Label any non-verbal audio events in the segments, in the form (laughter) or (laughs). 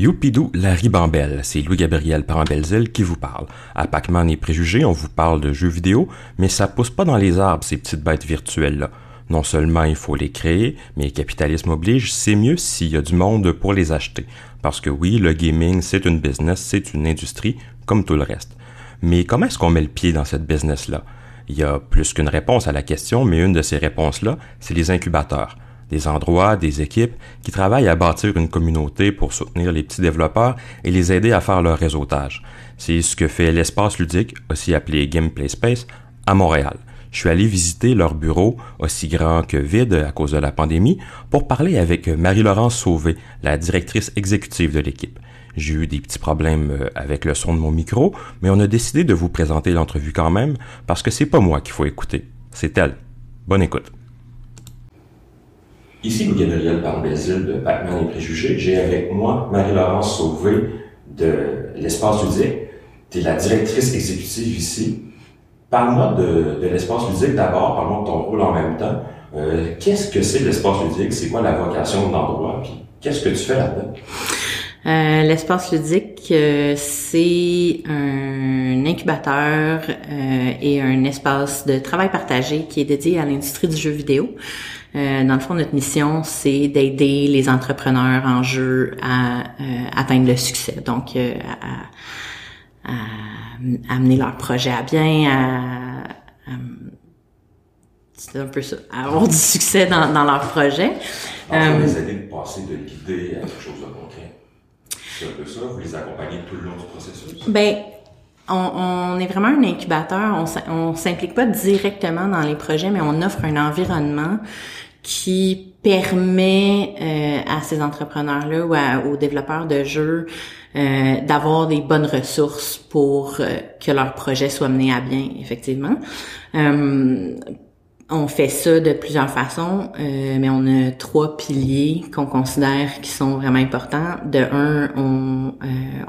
Youpidou la ribambelle, c'est Louis-Gabriel Parambelzil qui vous parle. À Pac-Man et Préjugés, on vous parle de jeux vidéo, mais ça pousse pas dans les arbres, ces petites bêtes virtuelles-là. Non seulement il faut les créer, mais capitalisme oblige, c'est mieux s'il y a du monde pour les acheter. Parce que oui, le gaming, c'est une business, c'est une industrie, comme tout le reste. Mais comment est-ce qu'on met le pied dans cette business-là? Il y a plus qu'une réponse à la question, mais une de ces réponses-là, c'est les incubateurs des endroits, des équipes qui travaillent à bâtir une communauté pour soutenir les petits développeurs et les aider à faire leur réseautage. C'est ce que fait l'espace ludique, aussi appelé Gameplay Space, à Montréal. Je suis allé visiter leur bureau, aussi grand que vide à cause de la pandémie, pour parler avec Marie-Laurence Sauvé, la directrice exécutive de l'équipe. J'ai eu des petits problèmes euh, avec le son de mon micro, mais on a décidé de vous présenter l'entrevue quand même parce que c'est pas moi qu'il faut écouter, c'est elle. Bonne écoute. Ici Louis-Gabriel Parmbézil de Pac-Man et Préjugés. J'ai avec moi Marie-Laurence Sauvé de l'Espace ludique. Tu es la directrice exécutive ici. Parle-moi de, l'espace ludique d'abord, parle-moi de ton rôle en même temps. Euh, qu'est-ce que c'est l'espace ludique? C'est quoi la vocation de l'endroit? Puis qu'est-ce que tu fais là-dedans? Euh, l'espace ludique, euh, c'est un incubateur et un espace de travail partagé qui est dédié à l'industrie du jeu vidéo. Euh, dans le fond, notre mission, c'est d'aider les entrepreneurs en jeu à euh, atteindre le succès. Donc, euh, à, à, amener leur projet à bien, à, c'est un peu ça, à avoir du succès dans, dans leur projet. En les aider de passer de l'idée à quelque chose de concret. C'est un peu ça, vous les accompagnez tout le long du processus? Ben, on, est vraiment un incubateur. On, on s'implique pas directement dans les projets, mais on offre un environnement qui permet euh, à ces entrepreneurs-là ou aux développeurs de jeux euh, d'avoir des bonnes ressources pour euh, que leur projet soit mené à bien, effectivement. On fait ça de plusieurs façons, mais on a trois piliers qu'on considère qui sont vraiment importants. De un, on,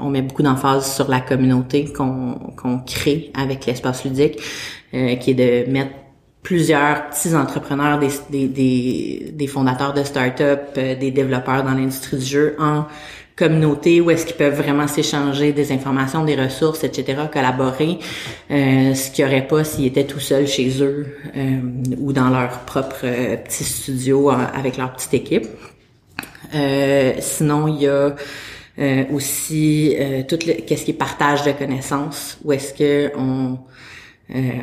on met beaucoup d'emphase sur la communauté qu'on crée avec l'espace ludique, qui est de mettre plusieurs petits entrepreneurs, des fondateurs de start-up, euh, des développeurs dans l'industrie du jeu en communauté où est-ce qu'ils peuvent vraiment s'échanger des informations, des ressources, etc., collaborer, euh, ce qu'il n'y aurait pas s'ils étaient tout seuls chez eux euh, ou dans leur propre euh, petit studio avec leur petite équipe. sinon, il y a aussi tout qu'est-ce qui est partage de connaissances, où est-ce que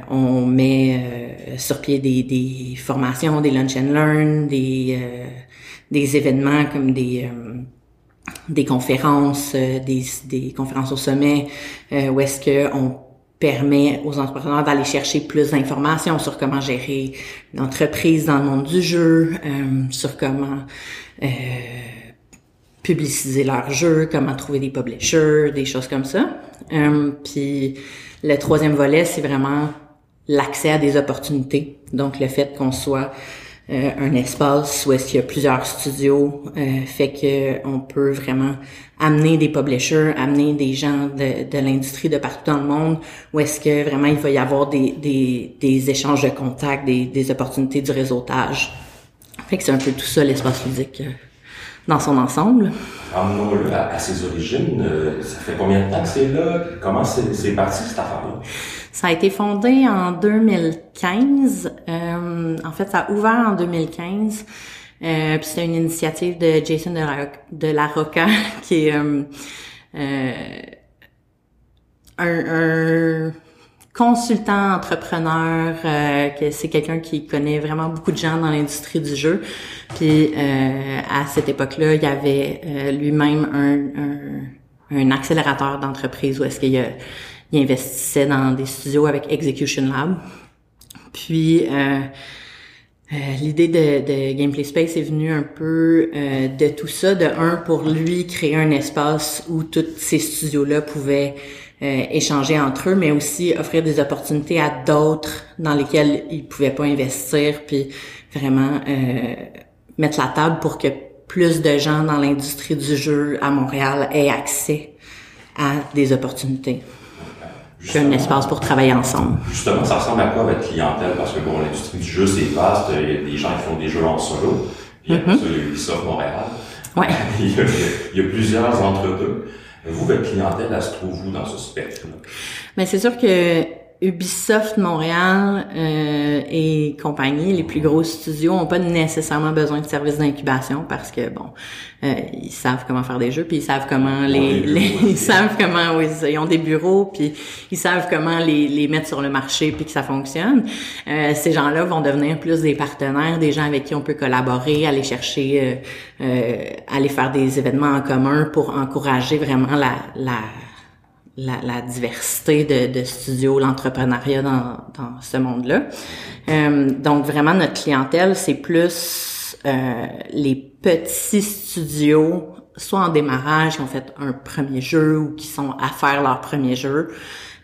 on met sur pied des, formations, des lunch and learn, des, des événements comme des des conférences, des, des conférences au sommet, où est-ce que on permet aux entrepreneurs d'aller chercher plus d'informations sur comment gérer une entreprise dans le monde du jeu, sur comment publiciser leur jeu, comment trouver des publishers, des choses comme ça. puis le troisième volet, c'est vraiment l'accès à des opportunités. Donc, le fait qu'on soit euh, un espace où est-ce qu'il y a plusieurs studios euh, fait que on peut vraiment amener des publishers, amener des gens de, de l'industrie de partout dans le monde, où est-ce que vraiment il va y avoir des, des, des échanges de contacts, des, des opportunités du réseautage. Fait que c'est un peu tout ça l'espace ludique. Euh, dans son ensemble. Ramenons-le à, ses origines. Euh, ça fait combien de temps que c'est là? Comment c'est parti cette affaire-là? Ça a été fondé en 2015. Euh, en fait, ça a ouvert en 2015. Euh, puis c'est une initiative de Jason de la, de la Rocca, (laughs) qui est euh, euh, un, un consultant entrepreneur, euh, que c'est quelqu'un qui connaît vraiment beaucoup de gens dans l'industrie du jeu. Puis euh, à cette époque-là, il y avait lui-même un, un, accélérateur d'entreprise où est-ce qu'il il investissait dans des studios avec Execution Lab. Puis l'idée de, de, Gameplay Space est venue un peu de tout ça. De un, pour lui, créer un espace où tous ces studios-là pouvaient euh, échanger entre eux, mais aussi offrir des opportunités à d'autres dans lesquelles ils pouvaient pas investir, puis vraiment euh, mettre la table pour que plus de gens dans l'industrie du jeu à Montréal aient accès à des opportunités. Puis un espace pour travailler ensemble. Justement, ça ressemble à quoi votre clientèle? Parce que bon, l'industrie du jeu, c'est vaste. Il y a des gens qui font des jeux en solo. Puis après mm-hmm. ça, il y a Ubisoft Montréal. Ouais. (laughs) il, y a, il y a plusieurs entre-deux. Vous, votre clientèle, elle se trouve où dans ce spectre-là? Mais c'est sûr que Ubisoft Montréal euh, et compagnie, les plus gros studios, ont pas nécessairement besoin de services d'incubation parce que bon, euh, ils savent comment faire des jeux, puis ils savent comment les, les (laughs) ils savent comment oui, ils ont des bureaux, puis ils savent comment les, les mettre sur le marché puis que ça fonctionne. Euh, ces gens-là vont devenir plus des partenaires, des gens avec qui on peut collaborer, aller chercher, euh, euh aller faire des événements en commun pour encourager vraiment la, la la, la, diversité de, de studios, l'entrepreneuriat dans, dans ce monde-là. Euh, donc vraiment notre clientèle, c'est plus euh, les petits studios, soit en démarrage, qui ont fait un premier jeu ou qui sont à faire leur premier jeu.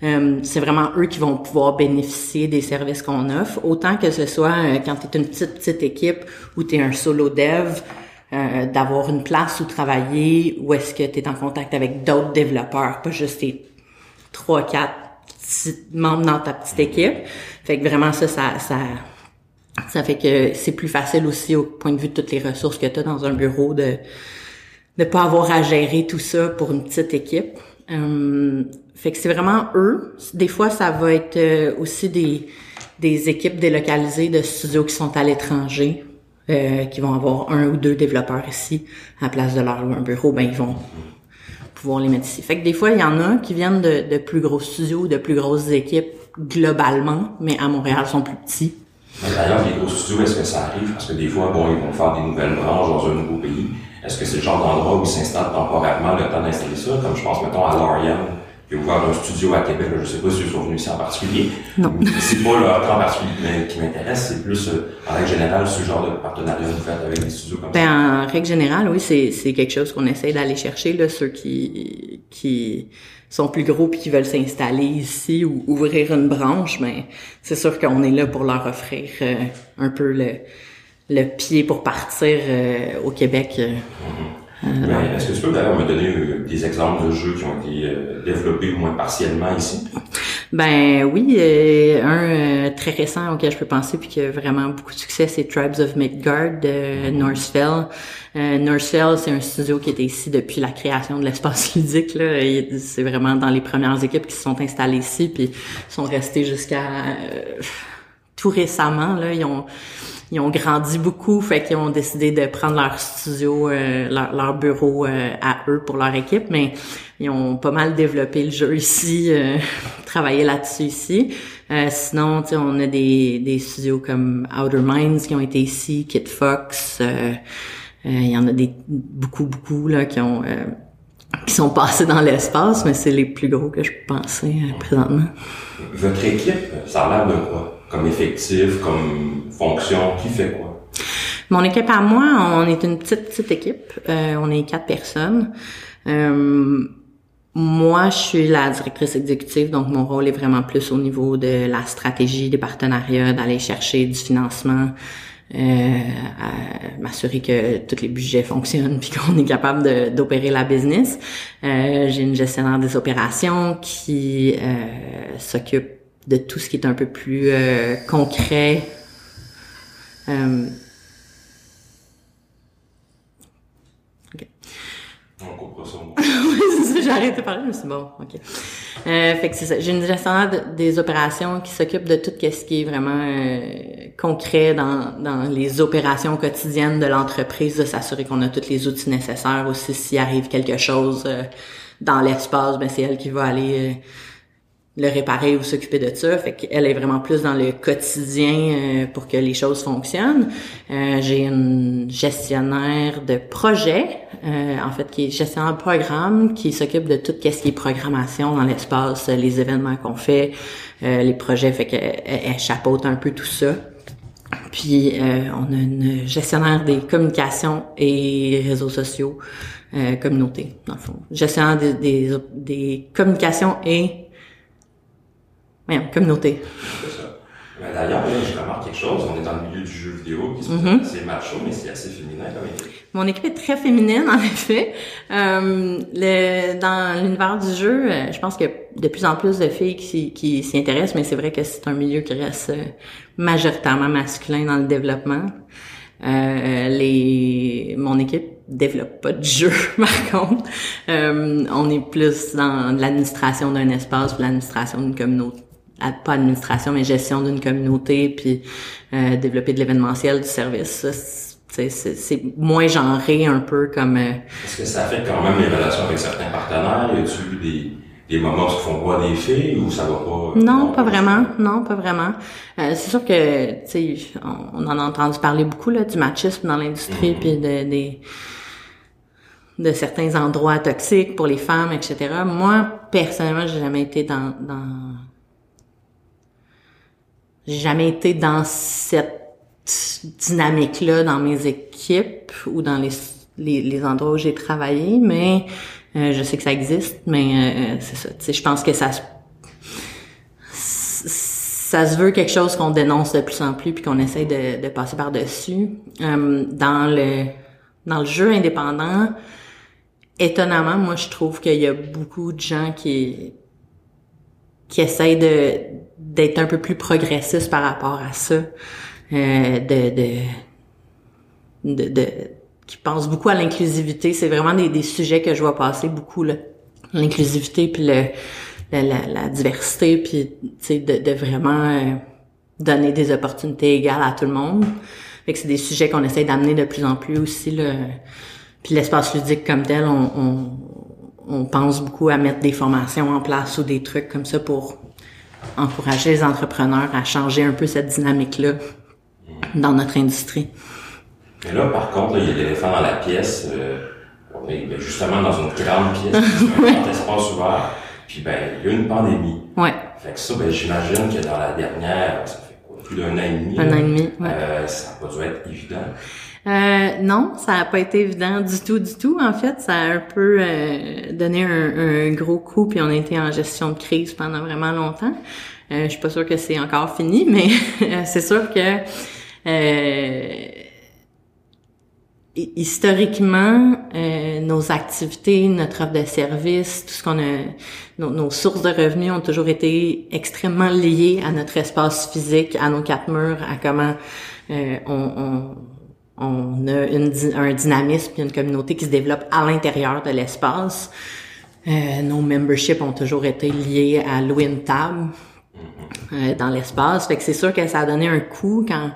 Euh, c'est vraiment eux qui vont pouvoir bénéficier des services qu'on offre, autant que ce soit euh, quand tu es une petite petite équipe ou tu es un solo dev. Euh, d'avoir une place où travailler, où est-ce que tu es en contact avec d'autres développeurs, pas juste tes trois, quatre membres dans ta petite équipe. Fait que vraiment ça, ça, ça, ça fait que c'est plus facile aussi au point de vue de toutes les ressources que tu as dans un bureau de de pas avoir à gérer tout ça pour une petite équipe. Euh, fait que c'est vraiment eux. Des fois, ça va être euh, aussi des, des équipes délocalisées de studios qui sont à l'étranger. Euh, qui vont avoir un ou deux développeurs ici à la place de leur un bureau, ben ils vont pouvoir les mettre ici. Fait que des fois, il y en a qui viennent de, de plus gros studios, de plus grosses équipes globalement, mais à Montréal sont plus petits. D'ailleurs, les gros studios, est-ce que ça arrive? Parce que des fois, bon, ils vont faire des nouvelles branches dans un nouveau pays. Est-ce que c'est le genre d'endroit où ils s'installent temporairement le temps d'installer ça? Comme je pense, mettons, à Lorient, a ouvert un studio à Québec, je sais pas si ils sont venus ici en particulier. Non. (laughs) C'est pas le en particulier qui m'intéresse, c'est plus euh, en règle générale ce genre de partenariat vous faites avec des studios comme ben, ça. En règle générale, oui, c'est, c'est quelque chose qu'on essaie d'aller chercher, là, ceux qui, qui sont plus gros puis qui veulent s'installer ici ou ouvrir une branche, mais ben, c'est sûr qu'on est là pour leur offrir euh, un peu le, le pied pour partir euh, au Québec. Euh, mm-hmm. Ben, est-ce que tu peux d'ailleurs me donner euh, des exemples de jeux qui ont été euh, développés au moins partiellement ici? Ben oui, euh, un très récent auquel je peux penser puis qui a vraiment beaucoup de succès, c'est Tribes of Midgard de mm-hmm. Northfell. Northfell, c'est un studio qui était ici depuis la création de l'espace (laughs) ludique. Là. C'est vraiment dans les premières équipes qui se sont installées ici puis sont restés jusqu'à tout récemment. Là, ils ont ils ont grandi beaucoup, fait qu'ils ont décidé de prendre leur studio, euh, leur, leur, bureau euh, à eux pour leur équipe, mais ils ont pas mal développé le jeu ici, euh, (laughs) travaillé là-dessus ici. Euh, sinon, on a des, des studios comme Outer Minds qui ont été ici, Kit Fox. Il y en a des beaucoup, beaucoup là qui ont qui sont passés dans l'espace, mais c'est les plus gros que je penser présentement. Votre équipe, ça a l'air de quoi? Comme effectif, comme fonction? Qui fait quoi? Mon équipe à moi, on est une petite, petite équipe. Euh, on est quatre personnes. Euh, moi, je suis la directrice exécutive, donc mon rôle est vraiment plus au niveau de la stratégie, des partenariats, d'aller chercher du financement, euh, m'assurer que tous les budgets fonctionnent (laughs) puis qu'on est capable d'opérer la business. Euh, J'ai une gestionnaire des opérations qui euh, s'occupe de tout ce qui est un peu plus euh, concret. Euh... Okay. On comprend ça. (laughs) oui, j'ai arrêté de parler, mais c'est bon. OK. Euh, fait que c'est ça. J'ai une gestionnaire des opérations qui s'occupe de tout ce qui est vraiment euh, concret dans, dans les opérations quotidiennes de l'entreprise, de s'assurer qu'on a tous les outils nécessaires aussi s'il arrive quelque chose euh, dans l'espace, ben c'est elle qui va aller euh, le réparer ou s'occuper de ça. Fait qu'elle est vraiment plus dans le quotidien euh, pour que les choses fonctionnent. Euh, j'ai une gestionnaire de projet, euh, en fait, qui est gestionnaire de programme, qui s'occupe de tout ce qui est programmation dans l'espace, les événements qu'on fait, les projets. Fait qu'elle elle chapeaute un peu tout ça. Puis on a une gestionnaire des communications et réseaux sociaux, communauté, dans le fond. Gestionnaire des, des, des communications et oui, communauté. C'est ça. Mais d'ailleurs, je remarque quelque chose. On est dans le milieu du jeu vidéo, qui mm assez macho, mais c'est assez féminin comme équipe. Mon équipe est très féminine, (laughs) en effet. Euh, le, dans l'univers du jeu, euh, je pense qu'il y a de plus en plus de filles qui, qui s'y intéressent, mais c'est vrai que c'est un milieu qui reste euh, majoritairement masculin dans le développement. Euh, les, mon équipe développe pas de (laughs) jeu, par contre. Euh, on est plus dans l'administration d'un espace, l'administration d'une communauté pas administration mais gestion d'une communauté puis euh, développer de l'événementiel du service c'est moins genré un peu comme est-ce que ça fait quand même les relations avec certains partenaires? Y a-tu des des moments où ils font voir des filles ou ça va pas? Non, pas vraiment. Non, pas vraiment. Euh, c'est sûr que, tu sais, on, en a entendu parler beaucoup là du machisme dans l'industrie, mm-hmm. puis de, des de certains endroits toxiques pour les femmes, etc. Moi, personnellement, j'ai jamais été dans, dans j'ai jamais été dans cette dynamique-là dans mes équipes ou dans les, les, les endroits où j'ai travaillé, mais euh, je sais que ça existe, mais euh, c'est ça. Je pense que ça ça se veut quelque chose qu'on dénonce de plus en plus puis qu'on essaye de, de passer par dessus. Euh, dans le dans le jeu indépendant, étonnamment, moi je trouve qu'il y a beaucoup de gens qui qui essayent de d'être un peu plus progressistes par rapport à ça, euh, de, de de, de qui pense beaucoup à l'inclusivité. C'est vraiment des, des, sujets que je vois passer beaucoup, L'inclusivité, puis le, la, la, diversité, puis de, de vraiment euh, donner des opportunités égales à tout le monde. Fait que c'est des sujets qu'on essaie d'amener de plus en plus aussi. Là. Puis l'espace ludique comme tel, on, on, on, pense beaucoup à mettre des formations en place ou des trucs comme ça pour encourager les entrepreneurs à changer un peu cette dynamique-là dans notre industrie. Mais là, par contre, il y a l'éléphant dans la pièce. Euh, on est ben, justement dans une grande pièce, (laughs) un grand espace ouvert. Puis ben, il y a une pandémie. Ouais. Fait que ça, ben, j'imagine que dans la dernière, ça fait quoi, plus d'un an et demi. Un an et demi, ouais. Euh, ça n'a pas dû être évident. Euh, non, ça n'a pas été évident du tout, du tout. En fait, ça a un peu euh, donné un, un, gros coup, puis on a été en gestion de crise pendant vraiment longtemps. Euh, je suis pas sûre que c'est encore fini, (laughs) mais c'est sûr que euh, historiquement, euh, nos activités, notre offre de services, tout ce qu'on a, nos, sources de revenus ont toujours été extrêmement liées à notre espace physique, à nos quatre murs, à comment euh, on, on, on, a une, un dynamisme et une communauté qui se développe à l'intérieur de l'espace. Euh, nos memberships ont toujours été liés à louer une table euh, dans l'espace. Fait que c'est sûr que ça a donné un coup quand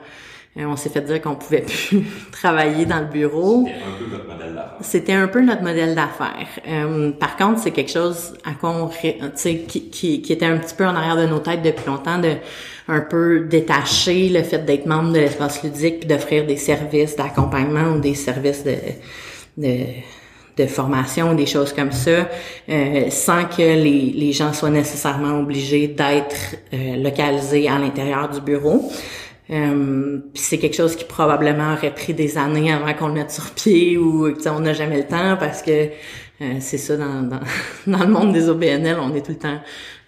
euh, on s'est fait dire qu'on pouvait plus (laughs) travailler dans le bureau. C'était un peu notre modèle d'affaires. C'était un peu notre modèle d'affaires. Euh, par contre, c'est quelque chose à quoi on, qui, qui, qui était un petit peu en arrière de nos têtes depuis longtemps, de un peu détacher le fait d'être membre de l'espace ludique puis d'offrir des services d'accompagnement ou des services de, de de formation, des choses comme ça, euh, sans que les, les gens soient nécessairement obligés d'être euh, localisés à l'intérieur du bureau. Euh, c'est quelque chose qui probablement aurait pris des années avant qu'on le mette sur pied ou on n'a jamais le temps parce que euh, c'est ça dans, dans, (laughs) dans, le monde des OBNL, on est tout le temps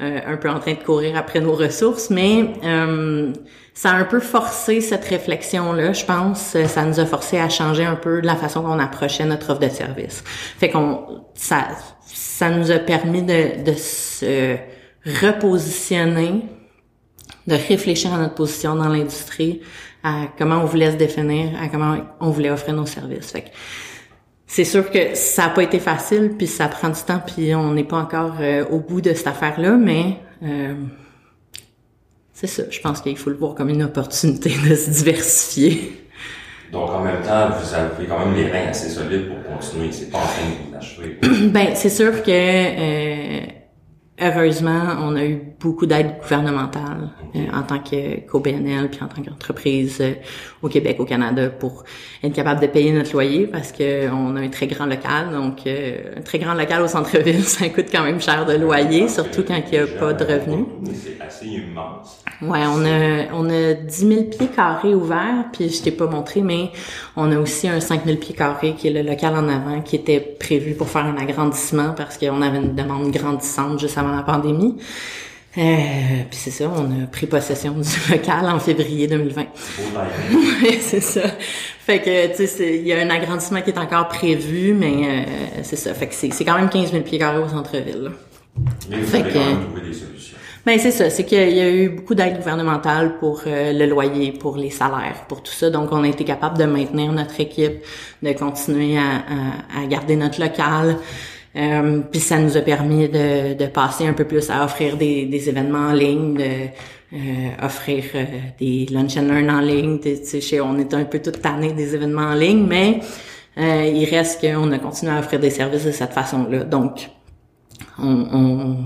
euh, un peu en train de courir après nos ressources, mais euh, ça a un peu forcé cette réflexion-là, je pense. Ça nous a forcé à changer un peu la façon qu'on approchait notre offre de service. Fait qu'on ça ça nous a permis de, de se repositionner de réfléchir à notre position dans l'industrie, à comment on voulait se définir, à comment on voulait offrir nos services. Fait c'est sûr que ça n'a pas été facile, puis ça prend du temps, puis on n'est pas encore euh, au bout de cette affaire-là, mais euh, c'est ça. Je pense qu'il faut le voir comme une opportunité (laughs) de se diversifier. Donc, en même temps, vous avez quand même les reins assez solides pour continuer. C'est pas en train de vous achever. (clears throat) ben, c'est sûr que euh, heureusement, on a eu beaucoup d'aide gouvernementale euh, en tant qu'OBNL puis en tant qu'entreprise euh, au Québec, au Canada, pour être capable de payer notre loyer parce que on a un très grand local. Donc, euh, un très grand local au centre-ville, (laughs) ça coûte quand même cher de loyer, surtout quand il n'y a pas de revenus. C'est assez immense. Ouais, on a on a 10 000 pieds carrés ouverts, puis je t'ai pas montré, mais on a aussi un 5 000 pieds carrés qui est le local en avant, qui était prévu pour faire un agrandissement parce qu'on avait une demande grandissante juste avant la pandémie. Euh, puis c'est ça, on a pris possession du (laughs) local en février 2020. (laughs) oui, c'est ça. Fait que, tu sais, il y a un agrandissement qui est encore prévu, mais euh, c'est ça. Fait que c'est quand même 15 000 pieds carrés au centre-ville. Mais vous avez quand même trouvé des solutions. Ben c'est ça, c'est qu'il y a eu beaucoup d'aide gouvernementale pour euh, le loyer, pour les salaires, pour tout ça. Donc on a été capable de maintenir notre équipe, de continuer à, à, garder notre local. Euh, puis ça nous a permis de, de, passer un peu plus à offrir des, des événements en ligne, de euh, offrir euh, des lunch and learn en ligne. On est un peu toute tannée des événements en ligne, mais il reste qu'on a continué à offrir des services de cette façon-là. Donc on, on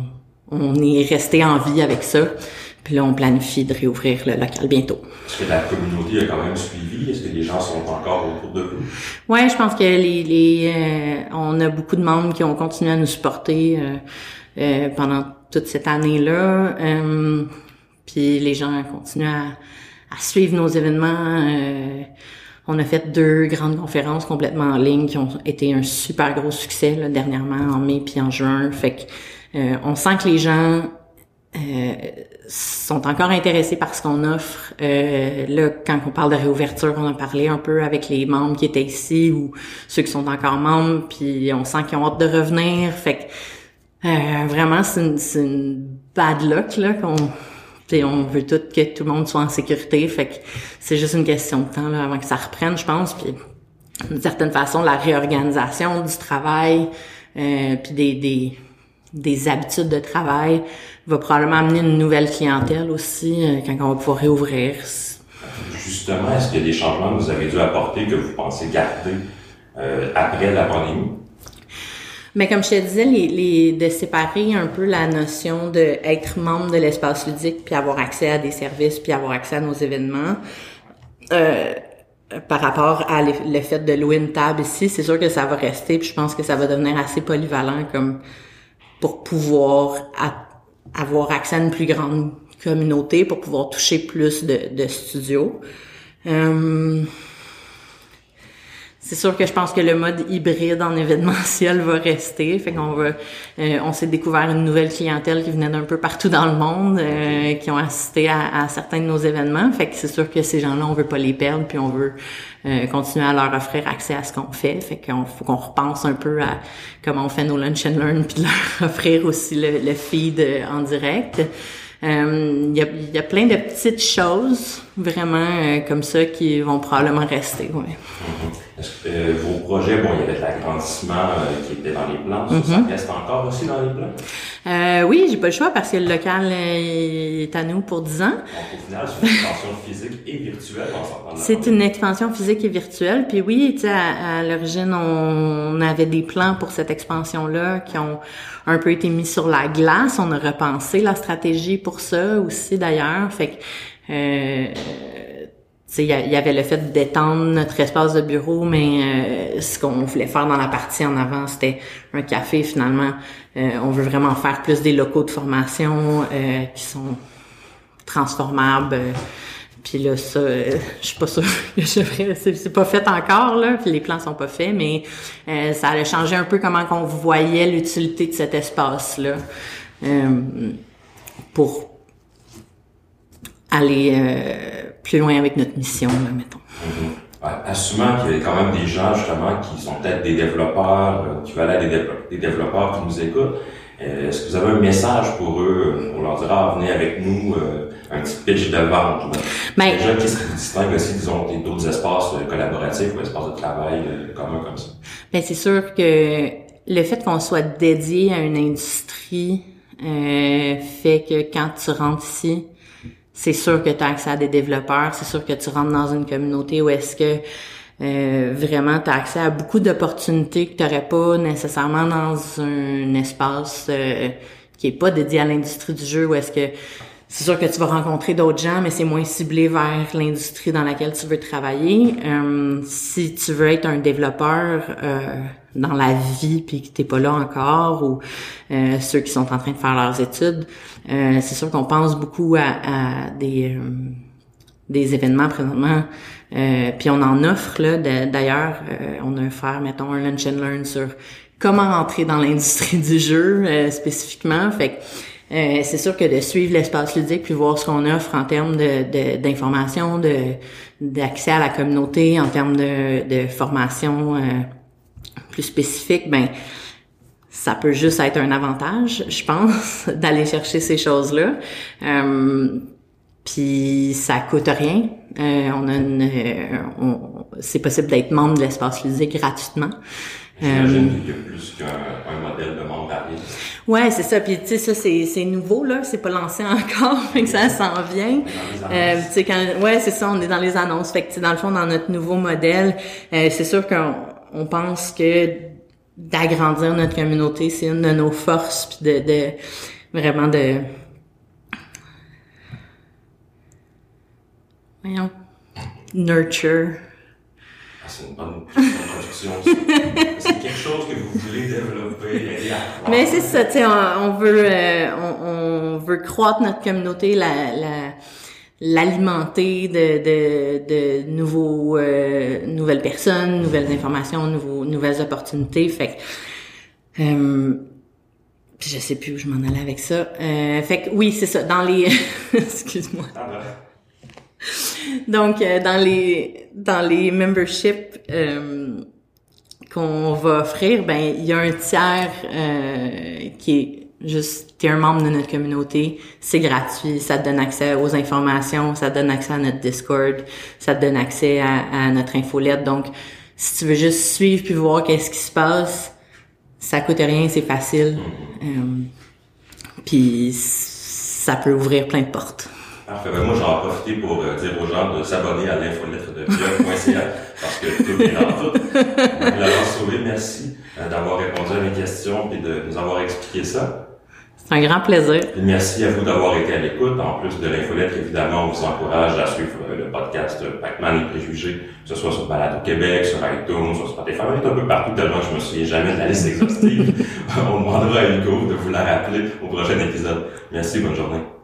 on est resté en vie avec ça. Puis là, on planifie de réouvrir le local bientôt. Est-ce que la communauté a quand même suivi? Est-ce que les gens sont encore autour de vous? Oui, je pense que les, les euh, on a beaucoup de membres qui ont continué à nous supporter euh, euh, pendant toute cette année-là. puis les gens continuent à, à, suivre nos événements. on a fait deux grandes conférences complètement en ligne qui ont été un super gros succès là, dernièrement en mai puis en juin. Fait que euh, on sent que les gens euh, sont encore intéressés par ce qu'on offre. Euh, là, quand on parle de réouverture, on a parlé un peu avec les membres qui étaient ici ou ceux qui sont encore membres, puis on sent qu'ils ont hâte de revenir. Fait que euh, vraiment, c'est une, une, bad luck là qu'on on veut tout que tout le monde soit en sécurité. Fait que c'est juste une question de temps là, avant que ça reprenne, je pense. Puis d'une certaine façon, la réorganisation du travail, euh, puis des, des des habitudes de travail va probablement amener une nouvelle clientèle aussi euh, quand on va pouvoir réouvrir. Justement, est-ce qu'il y a des changements que vous avez dû apporter que vous pensez garder euh, après la pandémie? Mais comme je te disais, les, les, de séparer un peu la notion de être membre de l'espace ludique puis avoir accès à des services puis avoir accès à nos événements. Euh, par rapport à le fait de louer une table ici, c'est sûr que ça va rester, puis je pense que ça va devenir assez polyvalent comme pour pouvoir avoir accès à une plus grande communauté, pour pouvoir toucher plus de, studios. Euh, c'est sûr que je pense que le mode hybride en événementiel va rester. Fait qu'on va, euh, on s'est découvert une nouvelle clientèle qui venait d'un peu partout dans le monde, euh, qui ont assisté à, à, certains de nos événements. Fait que c'est sûr que ces gens-là, on veut pas les perdre, puis on veut euh, continuer à leur offrir accès à ce qu'on fait. Fait qu'on faut qu'on repense un peu à comment on fait nos lunch and learn, puis leur (laughs) offrir aussi le, le feed en direct. Il y, a, y, a, plein de petites choses vraiment comme ça qui vont probablement rester. Ouais. Mm-hmm. Est-ce que euh, vos projets, bon, il y avait de l'agrandissement euh, qui était dans les plans, ça, mhm. reste encore aussi dans les plans? Euh, oui, j'ai pas le choix parce que le local est à nous pour 10 ans. Donc, au final, c'est une expansion (laughs) physique et virtuelle, C'est une expansion physique et virtuelle. Puis oui, sais, à, l'origine, on, avait des plans pour cette expansion-là qui ont un peu été mis sur la glace. On a repensé la stratégie pour ça aussi, d'ailleurs. Fait que, euh, il y, avait le fait d'étendre notre espace de bureau, mais euh, ce qu'on voulait faire dans la partie en avant, c'était un café. Finalement, euh, on veut vraiment faire plus des locaux de formation euh, qui sont transformables. Puis là, ça, je suis pas sûre (laughs) que c'est pas fait encore là. Puis les plans sont pas faits, mais ça allait changer un peu comment qu'on voyait l'utilité de cet espace là pour aller euh, plus loin avec notre mission, là, mettons. Mm-hmm. assumant qu'il y a quand même des gens, justement, qui sont peut-être des développeurs, euh, qui veulent être des, développeurs qui nous écoutent, euh, est-ce que vous avez un message pour eux, pour leur dire, ah, venez avec nous, un petit pitch de vente? Ben, gens qui se distinguent aussi, disons, d'autres espaces collaboratifs ou espaces de travail communs comme ça? Ben, c'est sûr que le fait qu'on soit dédié à une industrie fait que quand tu rentres ici, c'est sûr que tu as accès à des développeurs, c'est sûr que tu rentres dans une communauté où est-ce que euh, vraiment tu as accès à beaucoup d'opportunités que tu n'aurais pas nécessairement dans un espace euh, qui est pas dédié à l'industrie du jeu, où est-ce que c'est sûr que tu vas rencontrer d'autres gens, mais c'est moins ciblé vers l'industrie dans laquelle tu veux travailler. Euh, si tu veux être un développeur dans la vie puis que t'es pas là encore, ou ceux qui sont en train de faire leurs études, euh, c'est sûr qu'on pense beaucoup à, des, euh, des événements présentement. Euh, puis on en offre là. D'ailleurs, on a faire, mettons, un lunch and learn sur comment entrer dans l'industrie (laughs) du jeu spécifiquement. Fait que c'est sûr que de suivre l'espace ludique puis voir ce qu'on offre en termes d'information, de d'accès à la communauté, en termes de, de formation plus spécifique, ben ça peut juste être un avantage, je pense, (laughs) d'aller chercher ces choses-là. Euh, puis ça coûte rien. Euh, on a une, euh, c'est possible d'être membre de l'espace ludique gratuitement. J'imagine qu'il y a plus qu'un modèle de membre varié. Ouais, c'est ça. Puis tu sais, ça c'est c'est nouveau là, c'est pas lancé (laughs) encore, fait que ça s'en vient. Euh, tu sais quand, ouais, c'est ça, on est dans les annonces. Fait que dans le fond, dans notre nouveau modèle, c'est sûr qu'on on pense que d'agrandir notre communauté, c'est une de nos forces, puis de, de vraiment de voyons nurture. Ah, c'est une bonne c'est quelque chose que vous voulez développer, aider à Mais c'est ça, tu sais, on, veut euh, on, on, veut croître notre communauté, la, la l'alimenter de, de, de nouveaux euh, nouvelles personnes, nouvelles informations, nouveaux, nouvelles opportunités. Fait que euh, je sais plus où je m'en allais avec ça. Euh, fait que oui, c'est ça. Dans les (laughs) excuse-moi. Donc euh, dans les dans les memberships euh, qu'on va offrir, ben il y a un tiers qui est Juste, t'es un membre de notre communauté, c'est gratuit, ça te donne accès aux informations, ça te donne accès à notre Discord, ça te donne accès à, notre infolette. Donc, si tu veux juste suivre puis voir qu'est-ce qui se passe, ça coûte rien, c'est facile. Euh, puis ça peut ouvrir plein de portes. Parfait. Ben, moi, j'en ai profité pour euh, dire aux gens de s'abonner à l'infolettre de blog.ca parce que tout est dans tout. (laughs) Laurent Sauvé, merci euh, d'avoir répondu à mes questions et de nous avoir expliqué ça. C'est un grand plaisir. merci à vous d'avoir été à l'écoute. En plus de l'infolettre, évidemment, on vous encourage à suivre euh, le podcast Pac-Man et Préjugés, que ce soit sur Balade au Québec, sur iTunes, sur Spotify, un peu partout, tellement je me souviens jamais de la liste exhaustive. (laughs) on demandera à Hugo de vous la rappeler au prochain épisode. Merci, bonne journée.